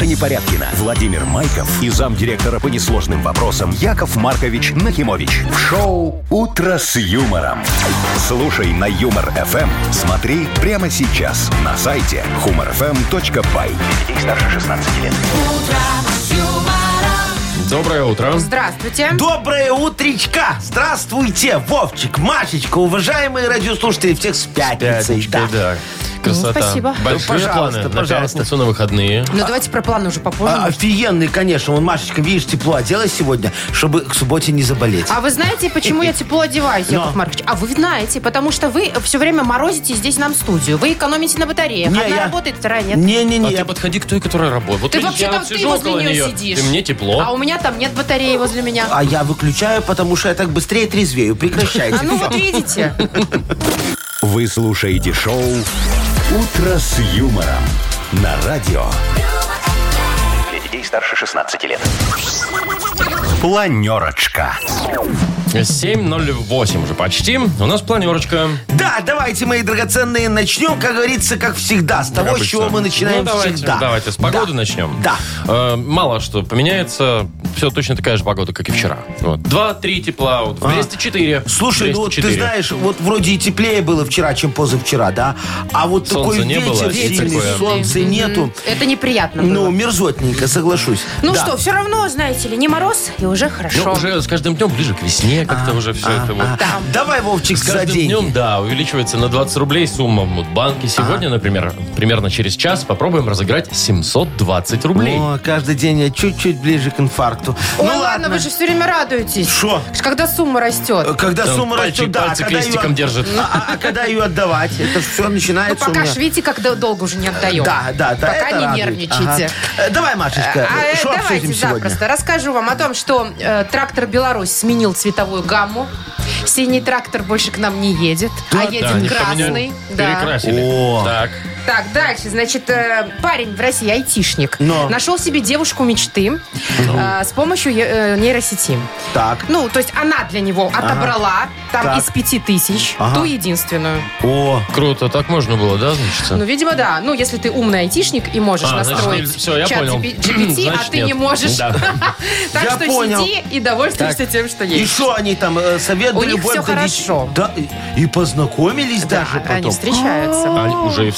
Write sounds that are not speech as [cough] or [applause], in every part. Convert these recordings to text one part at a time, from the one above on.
Маша Непорядкина, Владимир Майков и замдиректора по несложным вопросам Яков Маркович Нахимович. В шоу «Утро с юмором». Слушай на Юмор-ФМ. Смотри прямо сейчас на сайте humorfm.by. Детей старше 16 лет. Доброе утро. Здравствуйте. Доброе утречка! Здравствуйте, Вовчик, Машечка, уважаемые радиослушатели, всех с пятницей. Пятничкой, да. Красота. спасибо. Большие Ну, пожалуйста, планы на пожалуйста. пятницу, на выходные. Ну, давайте про планы уже попозже. А, офигенный, конечно. Вон, Машечка, видишь, тепло оделась сегодня, чтобы к субботе не заболеть. А вы знаете, почему я тепло одеваюсь, Яков. Маркович? А вы знаете, потому что вы все время морозите здесь нам студию. Вы экономите на батареях. Не, Одна я- работает, вторая нет. Не-не-не. А я- ты подходи к той, которая работает. Вот Ты вообще там ты возле нее нее, сидишь. и мне тепло. А у меня там нет батареи возле меня. А я выключаю, потому что я так быстрее трезвею. Прекращайте. А ну вот видите. [laughs] Вы слушаете шоу «Утро с юмором» на радио. Для детей старше 16 лет. Планерочка. 7.08 уже почти. У нас планерочка. Да, давайте, мои драгоценные, начнем, как говорится, как всегда, с того, с чего мы начинаем ну, давайте, всегда. Давайте с погоды Да. начнем. Да. Э, мало что поменяется. Все точно такая же погода, как и вчера. Вот. 2-3 тепла. Вот. В Бресте 4. Слушай, ну вот ты 4. знаешь, вот вроде и теплее было вчера, чем позавчера, да? А вот Солнца такой не ветер было, сильный, такое. солнца нету. Это неприятно было. Ну, мерзотненько, соглашусь. Ну Да. что, все равно, знаете ли, не мороз, и уже хорошо. Ну, уже с каждым днем ближе к весне как-то уже все это вот. Да. Давай, Вовчик, С за каждым деньги. днем, да, увеличивается на 20 рублей сумма в Мудбанке. Сегодня, например, примерно через час попробуем разыграть 720 рублей. О, каждый день я чуть-чуть ближе к инфаркту. Ой, ну ладно, вы же все время радуетесь. Шо? Когда сумма растет. Когда Там сумма пальчик- растет, да. пальцы когда крестиком ее- держит. А, а- а когда ее отдавать? Это все Ну, начинается пока у меня. ж видите, как дол- долго уже не отдаем. Да, да, да. Пока не радует. нервничайте. Ага. Э, Давай, Машечка, А, э, что давайте обсудим сегодня? запросто. Расскажу вам о том, что э, трактор «Беларусь» сменил цветовую гамму. Синий трактор больше к нам не едет, а едет Да, красный. Да. Перекрасили. О. Так. Так, дальше. Значит, э, парень в России, айтишник, Но. нашел себе девушку мечты э, с помощью э, нейросети. Так. Ну, то есть она для него отобрала там Так. из пяти тысяч Ага. ту единственную. О, Круто, так можно было, да, значит? Ну, видимо, да. Ну, если ты умный айтишник и можешь А, значит, настроить не- всё, я чат понял. GPT, а Значит, ты нет. не можешь. Да. [laughs] Так Я что понял. сиди и довольствуйся тем, что и есть. что они там, э, совет У да них любовь всё да хорошо. Да, и, и познакомились Да, даже потом. они встречаются. Они уже и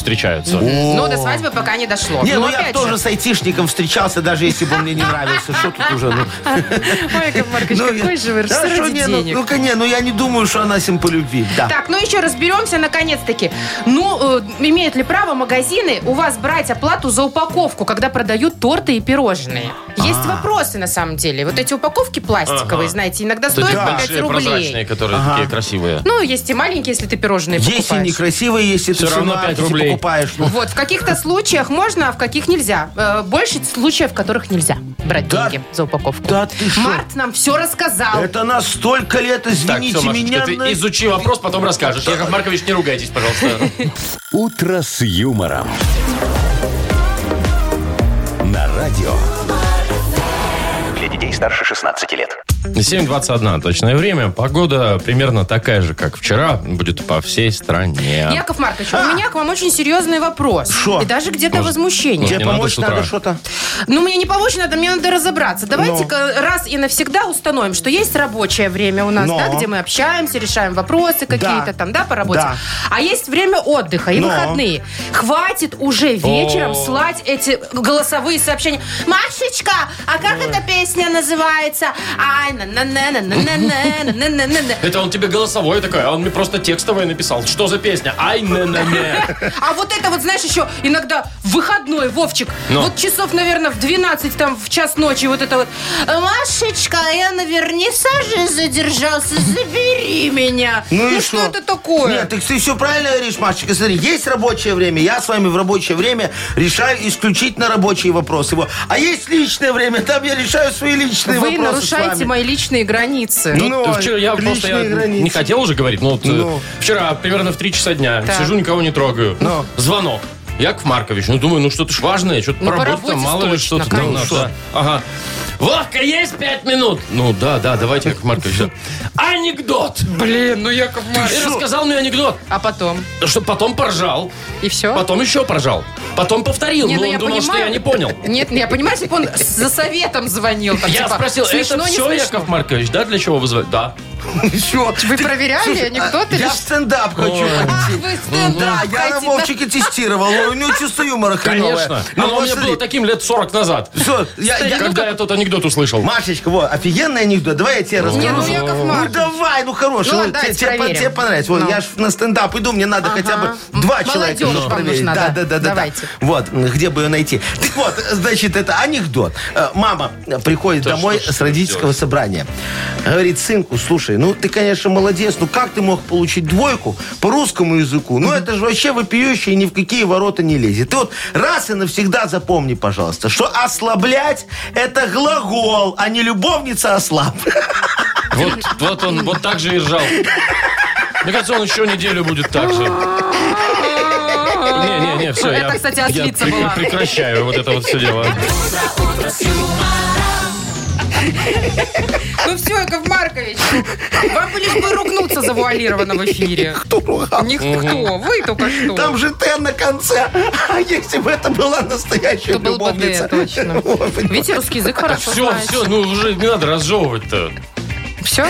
встречаются. Но до свадьбы пока не дошло. Не, Но ну я опять тоже же, с айтишником встречался, даже если бы он мне не нравился. Что тут уже? Ну, [laughs] Ой, Яков Маркович, Ну, какой я- же вы Да ради что не, ну, денег. ну, коне, ну я не думаю, что она с ним по любви. Да. Так, ну еще разберемся наконец-таки. Ну, э, имеют ли право магазины у вас брать оплату за упаковку, когда продают торты и пирожные? Есть А. вопросы на самом деле. Вот эти упаковки пластиковые, знаете, иногда Вот эти стоят по 5 большие рублей. прозрачные, которые Ага. такие красивые. Ну, есть и маленькие, если ты пирожные Если покупаешь. некрасивые, если Всё ты равно на пять Альфе рублей. покупаешь. Ну. Вот, в каких-то случаях можно, а в каких нельзя. Э, Больше случаев, в которых нельзя брать Да- деньги за упаковку. Да ты что? Март нам все рассказал. Это на столько лет, Так, извините все, Машечка, меня. ты на- изучи вопрос, потом расскажешь. Яков Маркович, не ругайтесь, пожалуйста. «Утро с юмором». На радио. Для детей старше 16 лет. 7.21 точное время. Погода примерно такая же, как вчера. Будет по всей стране. Яков Маркович, у меня к вам очень серьезный вопрос. Шо? И даже где-то возмущение. Тебе не надо помочь с утра. надо что-то? Ну, мне не помочь надо, мне надо разобраться. Давайте-ка раз и навсегда установим, что есть рабочее время у нас, Но. да, где мы общаемся, решаем вопросы какие-то там, да, по работе. Да. А есть время отдыха и Но. выходные. Хватит уже вечером О. слать эти голосовые сообщения. Машечка, а как эта песня называется? Ай, это он тебе голосовой такой, а он мне просто текстовое написал. Что за песня? Ай, на на А вот это вот, знаешь, еще иногда выходной, Вовчик. Вот часов, наверное, в 12, там, в час ночи вот это вот. Машечка, я на вернисаже задержался, забери меня. Ну, и что? это такое? Нет, так ты все правильно говоришь, Машечка. Смотри, есть рабочее время. Я с вами в рабочее время решаю исключительно рабочие вопросы. Вот. А есть личное время, там я решаю свои личные Вы вопросы нарушаете мои личные границы. Ну, Ну, вчера я просто я границы. не хотел уже говорить, но вот, э, Ну. вчера примерно в 3 часа дня Так. сижу, никого не трогаю. Ну. Звонок. Яков Маркович, ну думаю, ну что-то ж важное, что-то Ну, по работе, там, мало ли что-то. там да. Ага. Вовка, есть пять минут? Ну да, да, давайте, Яков Маркович. да. Анекдот! Блин, ну Яков И рассказал мне анекдот, А потом? что потом поржал, И все? потом еще поржал, потом повторил, Не, но ну он я думал, что понимаю. я не понял. Нет, я понимаю, если бы он за советом звонил. там, Я типа, спросил, это смешно, не все, смешно? Яков Маркович, да, для чего вызвать? Да. Еще. Вы проверяли анекдоты? или Я в стендап хочу Ах, пойти. вы стендап Да, я на хотите. Вовчике тестировал. У него чувство юмора хреновое. Конечно. Ну, Оно у меня было таким лет 40 назад. Всё, я- я- Когда я тот анекдот услышал. Машечка, вот, офигенный анекдот. Давай я тебе расскажу. Не, ну Яков Ну Маркович. давай, ну хороший. Ну, Вот ладно, тебе, давайте тебе по- проверим. тебе понравится. Вот Ну. я ж на стендап иду, мне надо хотя бы два Молодежь человека вам нужно проверить. нужна, да, да. да, да, да. Давайте. Вот, где бы ее найти. Так вот, значит, это анекдот. Э, Мама приходит домой что ж с родительского собрания. Говорит, сынку, слушай, ну ты, конечно, молодец, ну как ты мог получить двойку по русскому языку? Ну это же вообще вопиющее ни в какие ворота не лезет. Ты вот раз и навсегда запомни, пожалуйста, что ослаблять это глагол, а не любовница ослаб. Вот, вот он вот так же и ржал. Мне кажется, он еще неделю будет так же. Не-не-не, все, Это, я, кстати, я ослица пре- была. прекращаю вот это вот все дело. Ну все, Яков Маркович, вам бы лишь бы ругнуться завуалированно в эфире. Кто ругал? Никто, вы только что. Там же Т на конце. А если бы это была настоящая Это был бы любовница? Д, точно. Видите, русский язык хорошо Все, все, ну уже не надо разжевывать-то. Все?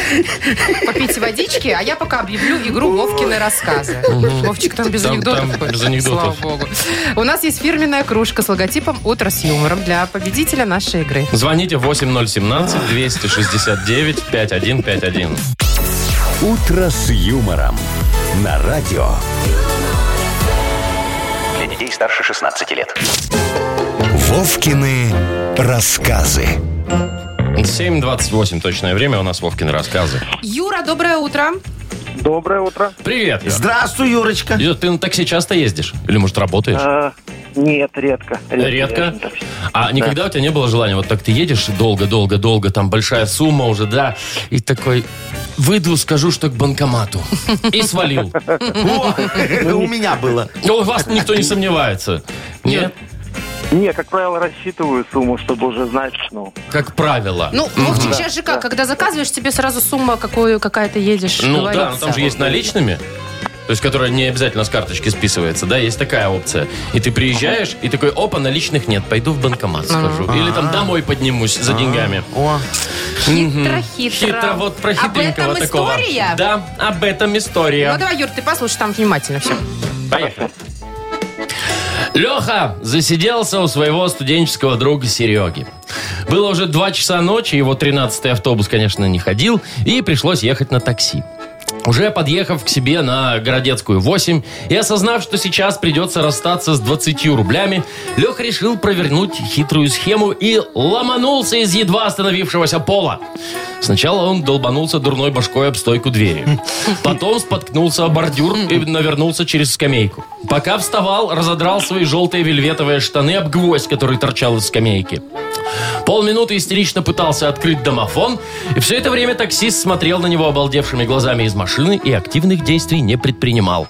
Попейте водички, а я пока объявлю игру Вовкины рассказы. Вовчик, там без Там- анекдотов. там хоть? без анекдотов. Слава богу. У нас есть фирменная кружка с логотипом «Утро с юмором» для победителя нашей игры. Звоните 8017-269-5151. «Утро с юмором» на радио. Для детей старше 16 лет. Вовкины рассказы. 7.28 точное время, у нас Вовкины рассказы. Юра, доброе утро. Доброе утро. Привет, Юр. Здравствуй, Юрочка. Юр, ты на такси часто ездишь? Или, может, работаешь? А, нет, редко. Редко? такси. А никогда у тебя не было желания, вот так ты едешь долго-долго-долго, там большая сумма уже, да, и такой, выйду, скажу, что к банкомату. И свалил. У меня было. Ну, у вас никто не сомневается. Нет? Не, как правило, рассчитываю сумму, чтобы уже знать, ну, Как правило. Ну, Вовчик, сейчас же как, когда заказываешь, тебе сразу сумма какую какая-то едешь, Ну да, но там же есть наличными. То есть, которая не обязательно с карточки списывается, да, есть такая опция. И ты приезжаешь, и такой, опа, наличных нет, пойду в банкомат схожу. Или там домой поднимусь за деньгами. О, Хитро, хитро. Вот про Об хитренького этом такого. история? Да, об этом история. Ну давай, Юр, ты послушай там внимательно все. Поехали. Леха засиделся у своего студенческого друга Сереги. Было уже 2 часа ночи, его 13-й автобус, конечно, не ходил, и пришлось ехать на такси. Уже подъехав к себе на Городецкую 8 и осознав, что сейчас придется расстаться с 20 рублями, Леха решил провернуть хитрую схему и ломанулся из едва остановившегося пола. Сначала он долбанулся дурной башкой об стойку двери. Потом споткнулся о бордюр и навернулся через скамейку. Пока вставал, разодрал свои желтые вельветовые штаны об гвоздь, который торчал из скамейки. Полминуты истерично пытался открыть домофон, и все это время таксист смотрел на него обалдевшими глазами из машины и активных действий не предпринимал.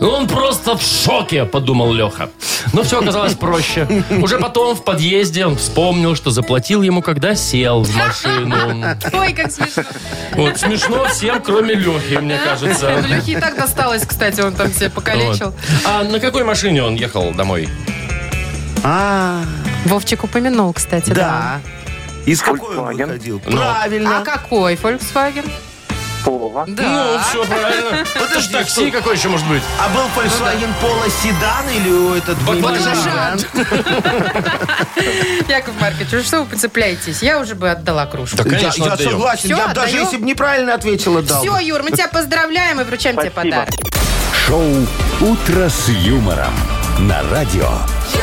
«Ну, Он просто в шоке, подумал Леха. Но все оказалось проще. Уже потом в подъезде он вспомнил, что заплатил ему, когда сел в машину. Ой, как смешно. Вот смешно всем, кроме Лехи, мне кажется. Ну, Лехе и так досталось, кстати, он там себе покалечил. Вот. А на какой машине он ехал домой? а, Вовчик упомянул, кстати, да. да. Из какой он Volkswagen. выходил? Ну. Правильно. А какой Volkswagen? Ну, Да. все правильно. Это ж Подожди, такси какой еще может быть? А был Volkswagen Polo седан или этот Баклажан. [laughs] Яков Маркович, вы что вы поцепляетесь? Я уже бы отдала кружку. Да, Я, конечно, я отдаем. согласен. Всё, я даже если бы неправильно ответил, отдал. Все, Юр, мы тебя поздравляем и вручаем тебе Спасибо. подарок. Шоу «Утро с юмором» на радио. Для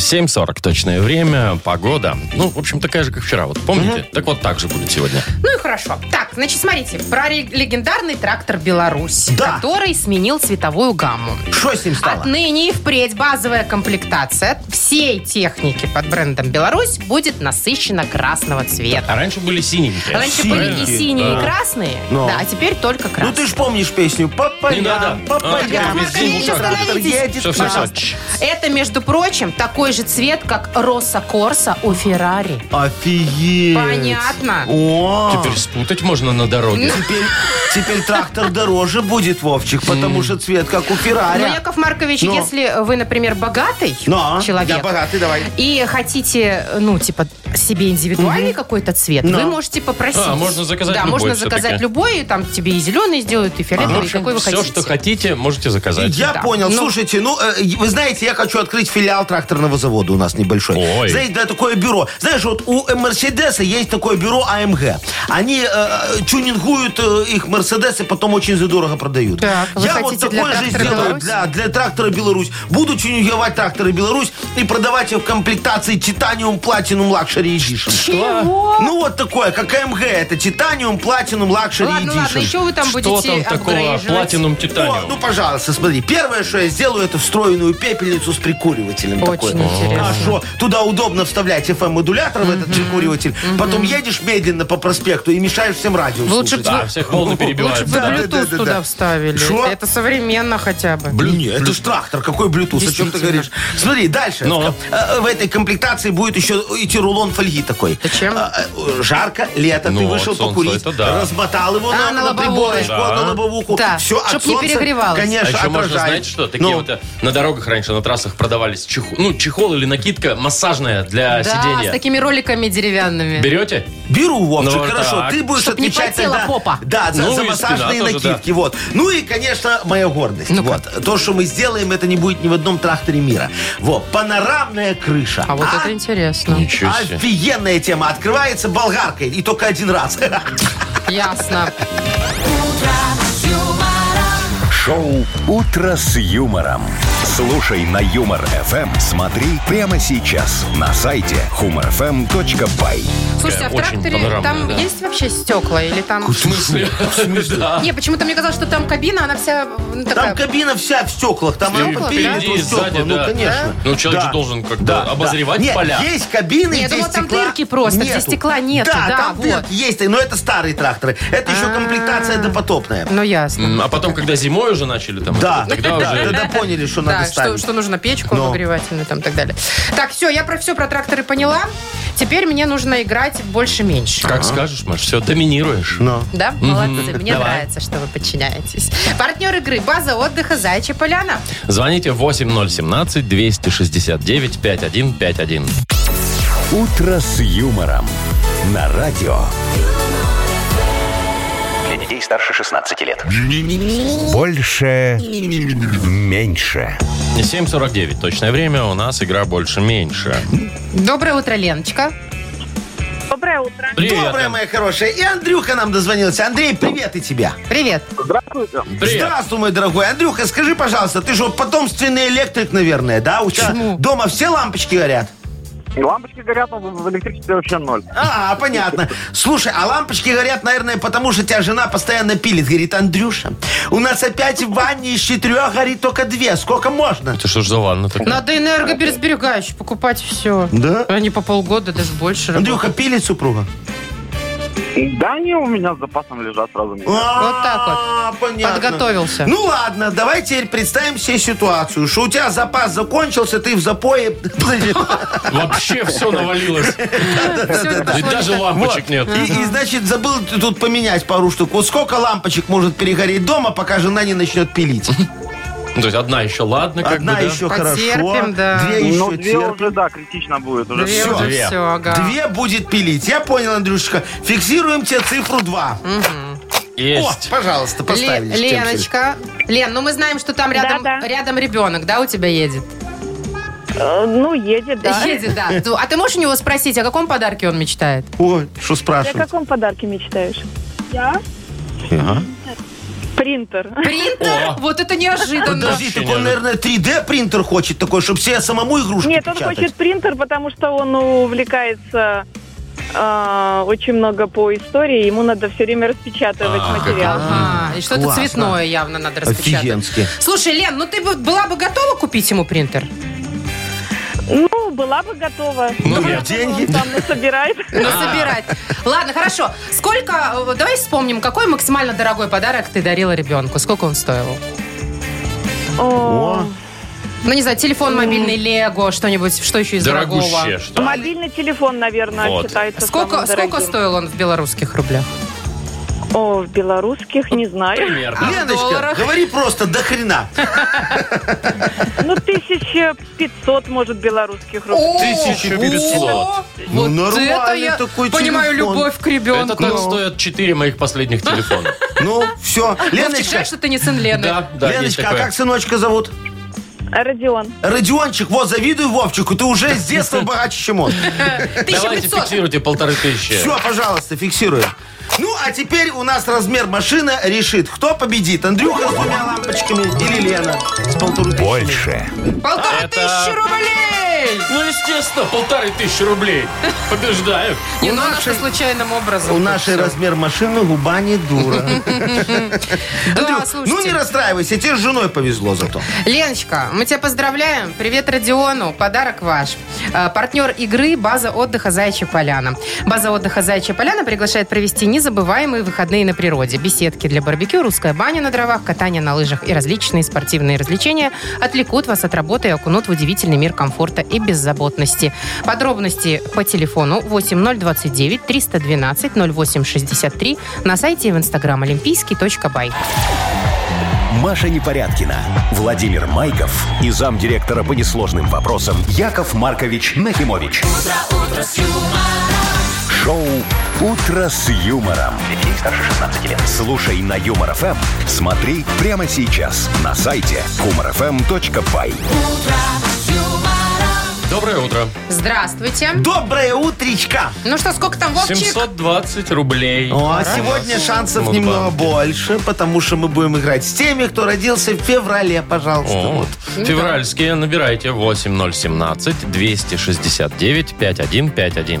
7.40 точное время, погода. Ну, в общем, такая же, как вчера. Вот помните? Так вот так же будет сегодня. Ну и хорошо. Так, значит, смотрите. Про ре- легендарный трактор «Беларусь», Да. который сменил цветовую гамму. Что с ним стало? Отныне и впредь базовая комплектация всей техники под брендом «Беларусь» будет насыщена красного цвета. А раньше были синенькие. Раньше были и Синенькие, синие, да. и красные, Но. да, а теперь только Ну красные. ты ж помнишь песню «По Не надо. полям, по А, Яков полям». Маркович, будет. остановитесь. Едет Всё, всё, всё. Пожалуйста. Чш. Это, между прочим, такой же цвет, как Росса Корса у Феррари. Офигеть. Понятно. О, Теперь спутать можно на дороге. теперь, теперь трактор дороже будет, Вовчик, потому что цвет как у Феррари. Ну, Яков Маркович, Но. если вы, например, богатый Но, человек, я богатый, давай. и хотите, ну, типа, себе индивидуальный какой-то цвет, Но. вы можете попросить. А, можно заказать Да, любой можно заказать любой, и там тебе и зеленый сделают, и фиолетовый, и общем, какой вы все, хотите. что хотите, можете заказать. Я Да. понял. Ну. Слушайте, ну, э, вы знаете, я хочу открыть филиал тракторного завода у нас небольшой. Ой. Знаете, да, такое бюро. Знаешь, вот у э, Мерседеса есть такое бюро AMG. Они э, тюнингуют э, их Мерседесы, потом очень задорого продают. Так, вы я вот хотите для такое же трактора сделаю «Беларусь»? для, для трактора Беларусь. Буду тюнинговать тракторы Беларусь и продавать их в комплектации Titanium Platinum Luxury Edition. Чего? Ну, вот такое, как AMG. Это Titanium Platinum Luxury Ладно, ладно, Эдишн. еще вы там Что будете там такого? апгрейживать. Платинум О, титаниум. ну, пожалуйста, смотри. Первое, что я сделаю, это встроенную пепельницу с прикуривателем. Очень такой. интересно. Что? Туда удобно вставлять FM-модулятор в этот прикуриватель. Потом едешь медленно по проспекту и мешаешь всем радио Лучше слушать. Да, всех волны Лучше перебивают. бы Да, да, Bluetooth да, да, туда да. вставили. Шо? Это современно хотя бы. Не, это ж трактор, какой Bluetooth, о чем ты Действительно. говоришь? Смотри, дальше. Ну. Э, В этой комплектации будет еще идти рулон фольги такой. Зачем? Э, э, Жарко, лето, Ну, ты от вышел солнца, покурить, это да. размотал его А, на, на на лобовое. приборочку, Да. на лобовуху. Да, Все, от чтоб не солнца, перегревалось. А Конечно, еще можно, отражает. знаете что, такие Ну. вот э, на дорогах раньше на трассах продавались чехол, ну, чехол или накидка массажная для Да, с сидения. такими роликами деревянными. Берете? Беру, Вовчик, Ну, хорошо. так. Ты будешь Чтоб не отвечать потела тогда- попа. Да, за, Ну, за и спина массажные тоже, накидки. Вот. Ну и, конечно, моя гордость. Ну-ка. вот. То, что мы сделаем, это не будет ни в одном тракторе мира. Вот. Панорамная крыша. А вот это интересно. Ничего себе. Офигенная тема. Открывается болгаркой. И только один раз. Ясно. Шоу «Утро с юмором». Слушай на Юмор ФМ. Смотри прямо сейчас на сайте humorfm.by. Слушайте, а в очень тракторе панорамная, там да. есть вообще стекла? Или там... В смысле? Да. Не, почему-то мне казалось, что там кабина, она вся ну, Там кабина вся в стеклах. Там Стекла, она да? периметру Впереди и стекла. сзади, Ну, да. конечно. Ну, человек Да. же должен как-то Да, обозревать. Нет, поля. есть кабины, Нет, где думала, там стекла дырки просто, где нету. стекла нету, Да, там вот. дырки есть, но это старые тракторы. Это еще А-а-а. комплектация допотопная. Ну, ясно. М, А потом, когда зимой уже начали там, Да, [laughs] тогда да, уже... тогда поняли, что надо что, что нужно печку Но. обогревательную там и так далее. Так, все, я про все про тракторы поняла. Теперь мне нужно играть больше-меньше. Как скажешь, Маш, все, доминируешь. Но. Да? Молодцы. Мне Давай. нравится, что вы подчиняетесь. Партнер игры «База отдыха Зайчья Поляна». Звоните 8017-269-5151. «Утро с юмором» на радио. Детей старше 16 лет. Больше. Меньше. 7.49 точное время, у нас игра больше-меньше. Доброе утро, Леночка. Доброе утро. Привет. Доброе, моя хорошая. И Андрюха нам дозвонился. Андрей, привет и тебя. Привет. Здравствуйте. Привет. Здравствуй, мой дорогой. Андрюха, скажи, пожалуйста, ты же вот потомственный электрик, наверное, да? У тебя Почему? дома все лампочки горят? И лампочки горят, но в электричестве вообще ноль. А, понятно. Слушай, а лампочки горят, наверное, потому что тебя жена постоянно пилит. Говорит, Андрюша, у нас опять в ванне из четырех горит только две. Сколько можно? Это что ж за ванна такая? Надо энергосберегающий покупать все. Да? Они по полгода, даже больше. Андрюха пилит супруга? Да они у меня с запасом лежат сразу. Вот так вот. А, понятно. Подготовился. Ну ладно, давай теперь представим себе ситуацию, что у тебя запас закончился, ты в запое... Вообще все навалилось. Ведь даже лампочек нет. И, и, значит, забыл тут поменять пару штук. Вот сколько лампочек может перегореть дома, пока жена не начнет пилить? Ну, То есть одна еще ладно, как Одна бы, да? еще Потерпим, хорошо, да. две еще Ну, две терпим. уже, да, критично будет. Уже Две Всё. уже Две. все, ага. Две будет пилить. Я понял, Андрюшечка. Фиксируем тебе цифру 2. О, Есть. пожалуйста, Ле- поставили. Леночка. Лен, ну мы знаем, что там рядом, Да-да. рядом ребенок, да, у тебя едет? Э, ну, едет, да. Едет, да. Ну, А ты можешь у него спросить, о каком подарке он мечтает? Ой, что Ты о каком подарке мечтаешь? Я? Ага. Принтер. Принтер? О. Вот это неожиданно. Подожди, так он, наверное, 3D принтер хочет такой, чтобы себе самому игрушки Нет, он печатать. хочет принтер, потому что он увлекается а, очень много по истории. Ему надо все время распечатывать А, материал. Ага, и что-то Классно. цветное явно надо распечатать. Офигенски. Слушай, Лен, ну ты бы была бы готова купить ему принтер? Ну, была бы готова. Ну, нет. Деньги. Он там насобирает. [laughs] Насобирать. Ладно, хорошо. Сколько, давай вспомним, какой максимально дорогой подарок ты дарила ребенку? Сколько он стоил? О, Ну, не знаю, телефон мобильный, Лего, что-нибудь, что еще из дорогого? Дорогуще, что? Мобильный телефон, наверное, Вот. считается Сколько, самым сколько дорогим. стоил он в белорусских рублях? О, в белорусских не знаю. Примерно. в Леночка, говори просто до хрена. Ну, 1500, может, белорусских рублей. О, 1500. о, Ну, Вот нормальный это такой понимаю телефон. любовь к Это ребенку. так стоят 4 моих последних телефона. [laughs] Ну, все. Леночка, жаль, что ты не сын Лены. Да, да, есть Леночка, а как сыночка зовут? Родион. Родиончик, вот, завидуй Вовчику, ты уже с детства богаче, чем он. Давайте 1500. фиксируйте полторы тысячи. Все, пожалуйста, фиксируем. Ну, а теперь у нас размер машины решит, кто победит. Андрюха с двумя лампочками или Лена с полторы тысячами. Больше. Полторы Это- тысячи рублей! Ну, естественно, полторы тысячи рублей. Побеждаю. Не, У ну нашей- случайным образом. У тут нашей всё. размер машины губа не дура. [laughs] Да, Андрюх, ну не расстраивайся, тебе с женой повезло зато. Леночка, мы тебя поздравляем. Привет Родиону. Подарок ваш. Э, Партнер игры «База отдыха Заячья Поляна». База отдыха Заячья Поляна приглашает провести незабываемые выходные на природе. Беседки для барбекю, русская баня на дровах, катание на лыжах и различные спортивные развлечения отвлекут вас от работы и окунут в удивительный мир комфорта и беззаботности. Подробности по телефону 8029 312 0863 на сайте и в инстаграм олимпийский.бай. Маша Непорядкина, Владимир Майков и замдиректора по несложным вопросам Яков Маркович Нахимович. Шоу Утро с юмором. Детей старше 16 лет. Слушай на юмор ФМ. Смотри прямо сейчас на сайте humorfm.by. Доброе утро. Здравствуйте. Доброе утречка! Ну что, сколько там, Вовчик? 720 рублей. О, а сегодня шансов Мудбанки. немного больше, потому что мы будем играть с теми, кто родился в феврале, пожалуйста. О, Вот. Февральские набирайте 8017 269 5151.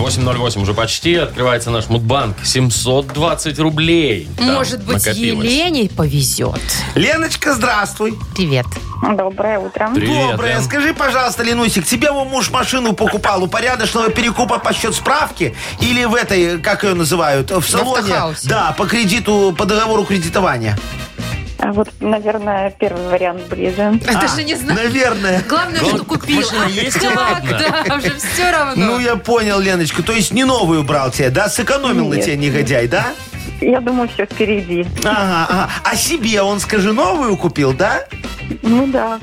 808 уже почти. Открывается наш мудбанк. 720 рублей. Там Может быть, накопилось. Елене повезет. Леночка, здравствуй. Привет. Доброе утро. Привет, Доброе. Лен. Скажи, пожалуйста, Ленусик, тебе его муж машину покупал у порядочного перекупа по счет справки или в этой, как ее называют, в салоне? автохаусе. Да, по кредиту, по договору кредитования. А Вот, наверное, первый вариант ближе. А, даже не знаю. Наверное. Главное, Главное, что купил. машина есть, и ладно. да, уже все равно. Ну, я понял, Леночка. То есть не новую брал тебе, да? Сэкономил на тебе негодяй, да? Я думаю, все впереди. Ага, ага. А себе он, скажи, новую купил, да? Ну да.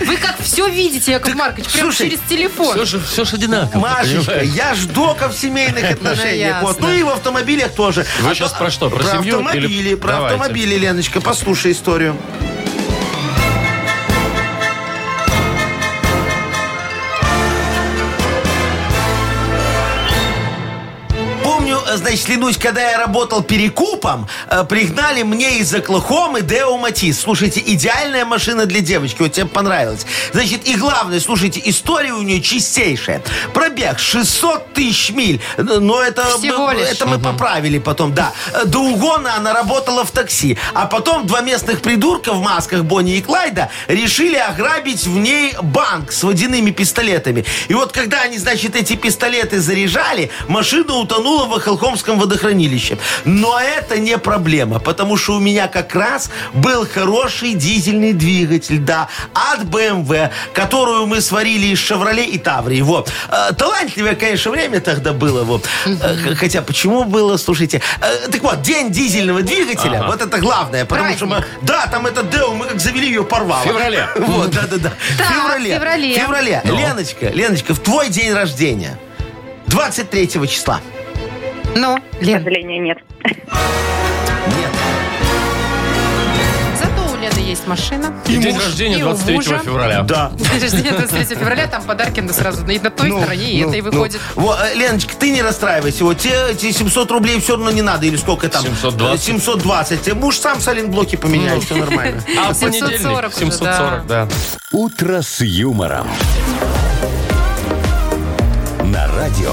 Вы как все видите, Яков Маркович, прям слушай, через телефон. Все же, все же одинаково. Машечка, понимаешь? я ж дока в семейных отношениях. ясно. Вот. Ну и в автомобилях тоже. Вы А щас то- про что, про Про семью автомобили, или- про Давайте. автомобили, Леночка, послушай историю. Значит, Ленусь, когда я работал перекупом, э, пригнали мне из Оклахомы Део Матис. Слушайте, идеальная машина для девочки, вот тебе понравилось. Значит, и главное, слушайте, история у нее чистейшая. Пробег 600 тысяч миль. Но это, Всего лишь. это мы поправили потом, да. Э, До угона она работала в такси. А потом два местных придурка в масках Бонни и Клайда решили ограбить в ней банк с водяными пистолетами. И вот когда они, значит, эти пистолеты заряжали, машина утонула в Ахалхомском водохранилище. Но это не проблема, потому что у меня как раз был хороший дизельный двигатель, да, от BMW, которую мы сварили из «Шевроле» и «Таврии». Вот. Э, Талантливое, конечно, время тогда было. Вот. Э, Хотя почему было, слушайте. Э, Так вот, день дизельного двигателя, вот это главное, потому что мы... Да, там это Део, мы как завели ее порвало. В феврале. [laughs] Вот, да-да-да. В феврале. феврале. Феврале. Ну. Леночка, Леночка, в твой день рождения. 23 числа. Ну, К Лен, сожалению, нет. Нет. зато у Лены есть машина. И день муж, рождения и у 23 мужа. февраля. Да. [laughs] День рождения 23 февраля, там подарки да сразу и на той Ну, стороне, и ну, этой ну. выходит. Во, э, Леночка, ты не расстраивайся. Вот тебе эти 700 рублей все равно не надо. Или сколько там? 720. Э, 720. Тебе Муж сам соленблоки поменяет, все нормально. [laughs] А в 740 понедельник уже, 740, да. «Утро с юмором». На радио.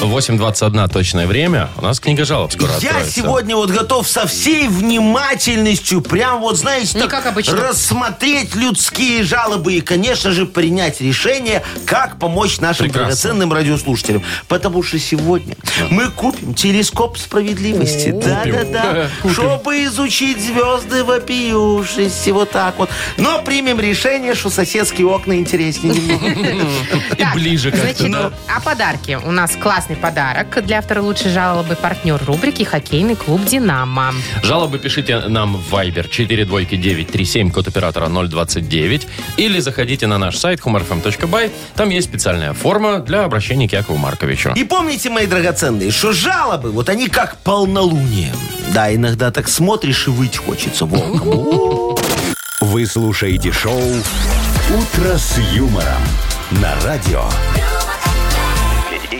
8.21 точное время. У нас книга жалоб скоро Я откроется. сегодня вот готов со всей внимательностью, прям вот, знаете, Не так как обычно. рассмотреть людские жалобы и, конечно же, принять решение, как помочь нашим Прекрасно. драгоценным радиослушателям. Потому что сегодня мы купим телескоп справедливости. Да-да-да. Чтобы изучить звезды вопиюшести. Вот так вот. Но примем решение, что соседские окна интереснее немного. [laughs] И ближе как-то, Значит, да. а подарки? У нас классный подарок для автора лучшей жалобы. Партнер рубрики «Хоккейный клуб «Динамо». Жалобы пишите нам в Viber 42937, код оператора 029. Или заходите на наш сайт humorfm.by. Там есть специальная форма для обращения к Якову Марковичу. И помните, мои драгоценные, что жалобы, вот они как полнолуние. Да, иногда так смотришь и выть хочется волком. Вы слушаете шоу «Утро с юмором» на радио.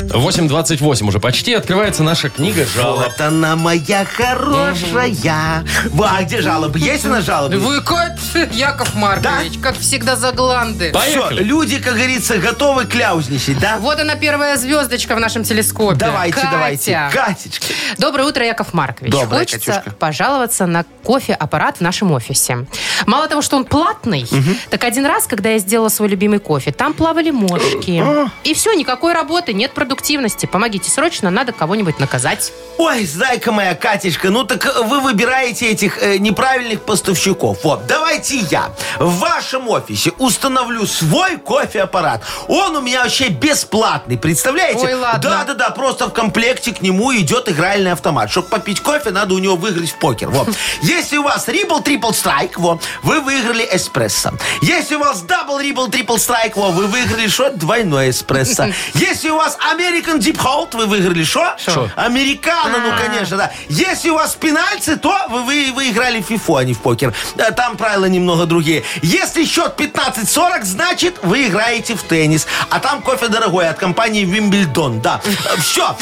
8.28 уже почти. Открывается наша книга жалоб. Вот она моя хорошая. Во, а где жалобы? Есть у нас жалобы? Вы как, Яков Маркович, как всегда за гланды. Все, Поехали. люди, как говорится, готовы кляузничать, да? Вот она первая звездочка в нашем телескопе. Давайте, Катя. давайте. Катечка. Доброе утро, Яков Маркович. Доброе, Хочется Катюшка. пожаловаться на кофе-аппарат в нашем офисе. Мало того, что он платный, так один раз, когда я сделала свой любимый кофе, там плавали мошки. И все, никакой работы, нет продуктивности. Помогите срочно, надо кого-нибудь наказать. Ой, зайка моя, Катечка, ну так э, вы выбираете этих э, неправильных поставщиков. Вот, давайте я в вашем офисе установлю свой кофеаппарат. Он у меня вообще бесплатный, представляете? Ой, ладно. Да-да-да, просто в комплекте к нему идет игральный автомат. Чтобы попить кофе, надо у него выиграть в покер. Вот. [laughs] Если у вас Ripple Triple Strike, вот, вы выиграли эспрессо. Если у вас Double Ripple Triple Strike, вот, вы выиграли что? Двойной эспрессо. [laughs] Если у вас American Deep Hold, вы выиграли что? Шо? Американо, ну, А. конечно, да. Если у вас пенальти, то вы, вы, вы играли в фифу, а не в покер. Да, Там правила немного другие. Если счет 15-40, значит, вы играете в теннис. А там кофе дорогой от компании Вимбельдон, да. [laughs] Все.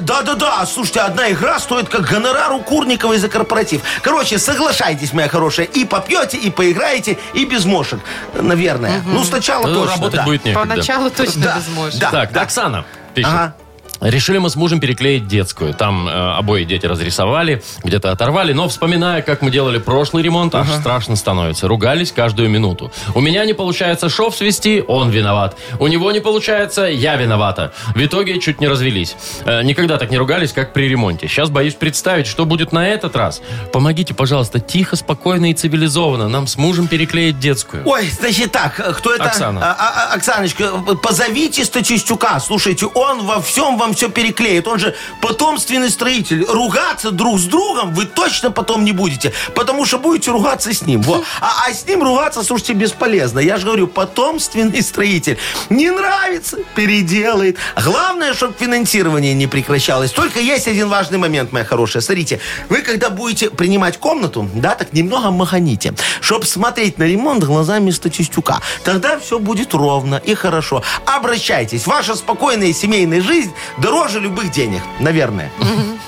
Да-да-да, слушайте, одна игра стоит как гонорар у Курниковой за корпоратив. Короче, соглашайтесь, моя хорошая, и попьете, и поиграете, и без мошек. Наверное. Ну, сначала Ну, точно, работать да. будет некогда. Поначалу точно Да, возможно. да. Так, Оксана пишет. Ага. Решили мы с мужем переклеить детскую. Там э, обои дети разрисовали, где-то оторвали. Но вспоминая, как мы делали прошлый ремонт, аж страшно становится. Ругались каждую минуту. У меня не получается шов свести, он виноват. У него не получается, я виновата. В итоге чуть не развелись. Э, никогда так не ругались, как при ремонте. Сейчас боюсь представить, что будет на этот раз. Помогите, пожалуйста, тихо, спокойно и цивилизованно нам с мужем переклеить детскую. Ой, значит так, кто это? Оксана. А, а, а, Оксаночка, позовите Статистюка. Слушайте, он во всем вам все переклеит. Он же потомственный строитель. Ругаться друг с другом вы точно потом не будете, потому что будете ругаться с ним. Во. А, а с ним ругаться, слушайте, бесполезно. Я же говорю, потомственный строитель. Не нравится, переделает. Главное, чтобы финансирование не прекращалось. Только есть один важный момент, моя хорошая. Смотрите, вы когда будете принимать комнату, да, так немного маханите, чтобы смотреть на ремонт глазами Статистюка. Тогда все будет ровно и хорошо. Обращайтесь. Ваша спокойная семейная жизнь дороже любых денег. Наверное.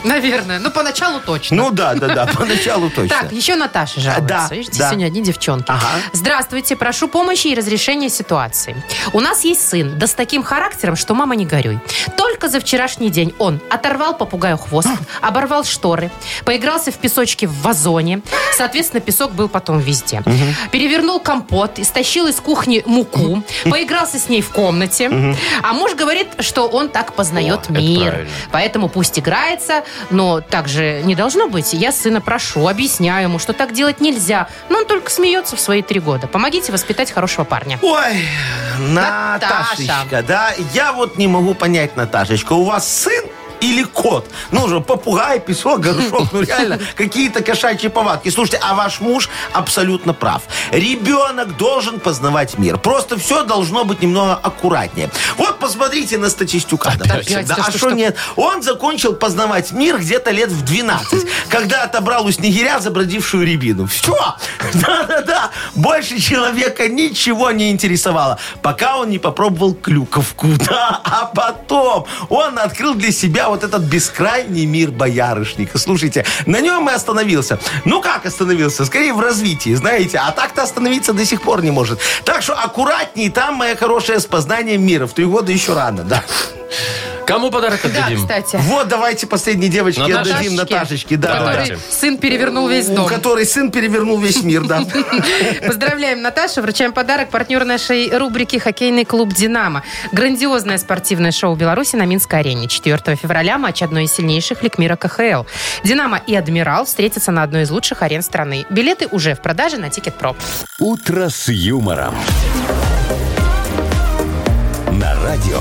Наверное. Ну, поначалу точно. Ну да, да, да, поначалу [laughs] точно. Так, еще Наташа жалуется. Да, Видите, да. сегодня одни девчонки. Ага. Здравствуйте, прошу помощи и разрешения ситуации. У нас есть сын, да с таким характером, что мама не горюй. Только за вчерашний день он оторвал попугаю хвост, оборвал шторы, поигрался в песочке в вазоне. Соответственно, песок был потом везде. Перевернул компот, истощил из кухни муку, поигрался с ней в комнате. А муж говорит, что он так познает Это мир. правильно. Поэтому пусть играется, но так же не должно быть. Я сына прошу, объясняю ему, что так делать нельзя. Но он только смеется в свои три года. Помогите воспитать хорошего парня. Ой, Наташечка, да, я вот не могу понять, Наташечка, у вас сын или кот. Ну уже попугай, песок, горшок, ну реально, [laughs] какие-то кошачьи повадки. Слушайте, а ваш муж абсолютно прав. Ребенок должен познавать мир. Просто все должно быть немного аккуратнее. Вот посмотрите на статистюка. да, а что нет? Он закончил познавать мир где-то лет в 12, [laughs] когда отобрал у снегиря забродившую рябину. Все. [laughs] Да-да-да. Больше человека ничего не интересовало, пока он не попробовал клюковку. Да, а потом он открыл для себя вот этот бескрайний мир боярышника. Слушайте, на нем и остановился. Ну как остановился? Скорее в развитии, знаете. А так-то остановиться до сих пор не может. Так что аккуратней там, моя хорошая, с познанием мира. В три года еще рано, да. Кому подарок Да, отдадим? кстати. Вот, давайте последней девочке Наташечке? отдадим Наташечке. Да, Который Давайте. сын перевернул весь У дом. которой сын перевернул весь мир, да. [laughs] Поздравляем, Наташа. Вручаем подарок партнер нашей рубрики «Хоккейный клуб «Динамо». Грандиозное спортивное шоу Беларуси на Минской арене. 4 февраля матч одной из сильнейших лиг мира КХЛ. «Динамо» и «Адмирал» встретятся на одной из лучших арен страны. Билеты уже в продаже на Тикет.Про. «Утро с юмором». На радио.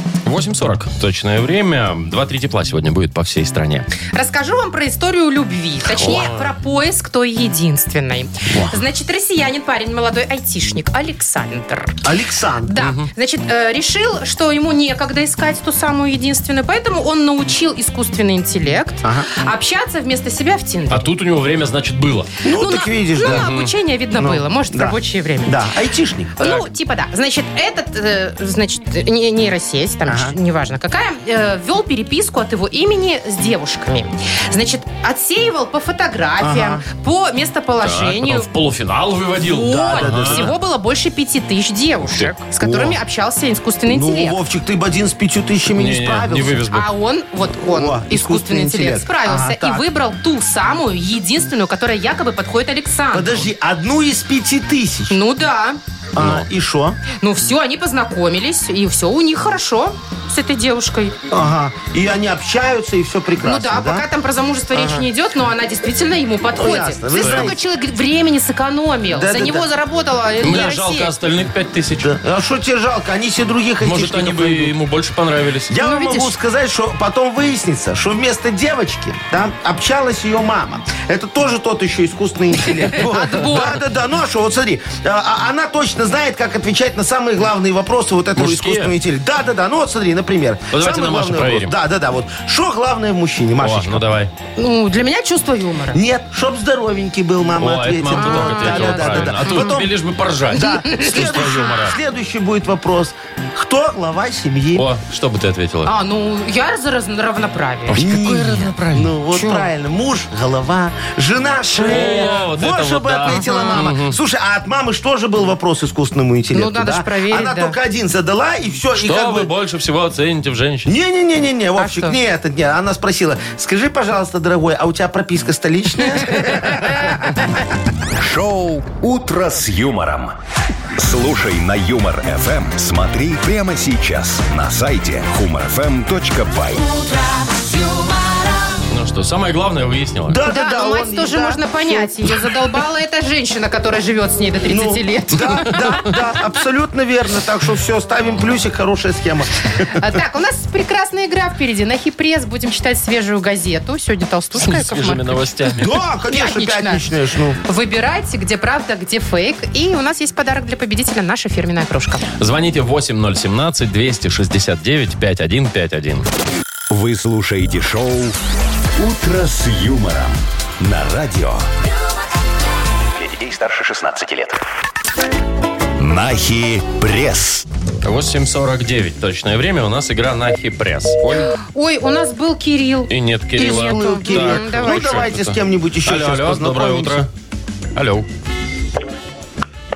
8.40 точное время. 2-3 тепла сегодня будет по всей стране. Расскажу вам про историю любви. Точнее, про поиск той единственной. Значит, россиянин, парень, молодой айтишник Александр. Александр. Да, значит, э, решил, что ему некогда искать ту самую единственную, поэтому он научил искусственный интеллект общаться вместо себя в Тиндере. А тут у него время, значит, было. Ну, так на, видишь, ну, да. на обучение, видно, Ну, было. Может, да. рабочее время. Да, айтишник. Ну, типа да. Значит, этот, э, значит, не- нейросеть, там, Ага. Ч- неважно какая, э, вел переписку от его имени с девушками. Значит, отсеивал по фотографиям, по Так, местоположению. потом в полуфинал выводил. Вот. Да, да, да, Всего было больше пяти тысяч девушек, с которыми О. общался искусственный Ну, интеллект. Вовчик, ты бы один с пятью тысячами не, Не, справился. не вывез бы. А он, вот он, О, искусственный искусственный интеллект, интеллект. справился Ага, и так. выбрал ту самую, единственную, которая якобы подходит Александру. Подожди, одну из пяти тысяч. Ну да. А, и что? Ну все, они познакомились, и все у них хорошо с этой девушкой. Ага. И они общаются, и все прекрасно, ну да, пока там про замужество речь не идет, но она действительно ему подходит. ясно. Вы Ты знаете- человек времени сэкономил, Да, за да, него да. заработала Мне нейросеть. жалко остальных 5 тысяч. Да. А что тебе жалко? Они все других Может, они бы найдут. ему больше понравились. Я Ну, вам видишь. могу сказать, что потом выяснится, что вместо девочки да, общалась ее мама. Это тоже тот еще искусственный интеллект. Да, да, да. Ну а что, вот смотри, а, а, она точно знает, как отвечать на самые главные вопросы вот этого искусственного интеллекта. Да, да, да. Ну вот смотри, например. Ну, давайте самый на Машу главный проверим. вопрос. Да, да, да. Вот. Что главное в мужчине, О, Машечка? ну давай. Ну, для меня чувство юмора. Нет, чтоб здоровенький был, мама О, это ответила. мама А, только ответила да, да, правильно. да. А то Потом- лишь бы поржать. Да. Чувство Следующий, юмора. следующий будет вопрос. Кто глава семьи? О, что бы ты ответила? А, ну, я за раз- равноправие. Какое равноправие? Ну, вот правильно. Муж – голова, жена – шея. О, вот вот это что вот бы да. ответила мама. Слушай, а от мамы что же был вопрос искусственному интеллекту? Ну, надо да? ж проверить, Она да. только один задала, и все. и Что как вы бы... больше всего оцените в женщине? Не-не-не-не, Вовчик, А что? не это, не. Она спросила, скажи, пожалуйста, дорогой, а у тебя прописка столичная? [laughs] Шоу «Утро с юмором». Слушай на Юмор ФМ. Смотри прямо сейчас на сайте humorfm.by. Ну что, самое главное выяснила. Да, Да-да-да, но мать он- тоже да, можно понять. Ее задолбала эта женщина, которая живет с ней до 30 Ну, лет. Да, да, да, абсолютно верно. Так что все, ставим плюсик, хорошая схема. А, Так, у нас прекрасная игра впереди. На Хипресс будем читать свежую газету. Сегодня толстушка. С свежими Маркович. новостями. Да, конечно, Пятничная. пятничная. Ну. Выбирайте, где правда, где фейк. И у нас есть подарок для победителя. Наша фирменная кружка. Звоните 8017-269-5151. Вы слушаете шоу «Утро с юмором» на радио. Для детей старше 16 лет. Нахи пресс. 8.49 точное время. У нас игра на Хипресс. Ой, Ой, у нас был Кирилл. и нет Кирилла. И нету. Кирилл. Так, Ну, давайте. давайте с кем-нибудь еще алло, сейчас алло, доброе познакомимся. утро. Алло.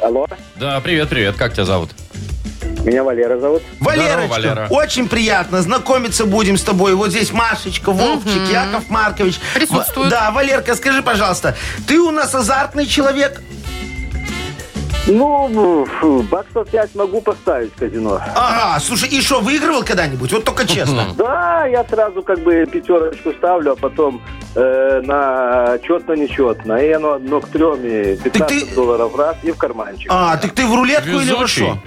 Алло, Да, привет, привет. Как тебя зовут? Меня Валера зовут. Валерочка, Валера. очень приятно. Знакомиться будем с тобой. Вот здесь Машечка, Вовчик, Яков Маркович. Присутствуют. Да, Валерка, скажи, пожалуйста, ты у нас азартный человек? Ну, фу, баксов 5 могу поставить в казино. Ага, слушай, и что, выигрывал когда-нибудь? Вот только честно. Да, я сразу как бы пятерочку ставлю, а потом э, на четно-нечетно. И оно одно к трем, и 15 ты- долларов раз, и в карманчик. А, так ты в рулетку или во Везучий. что?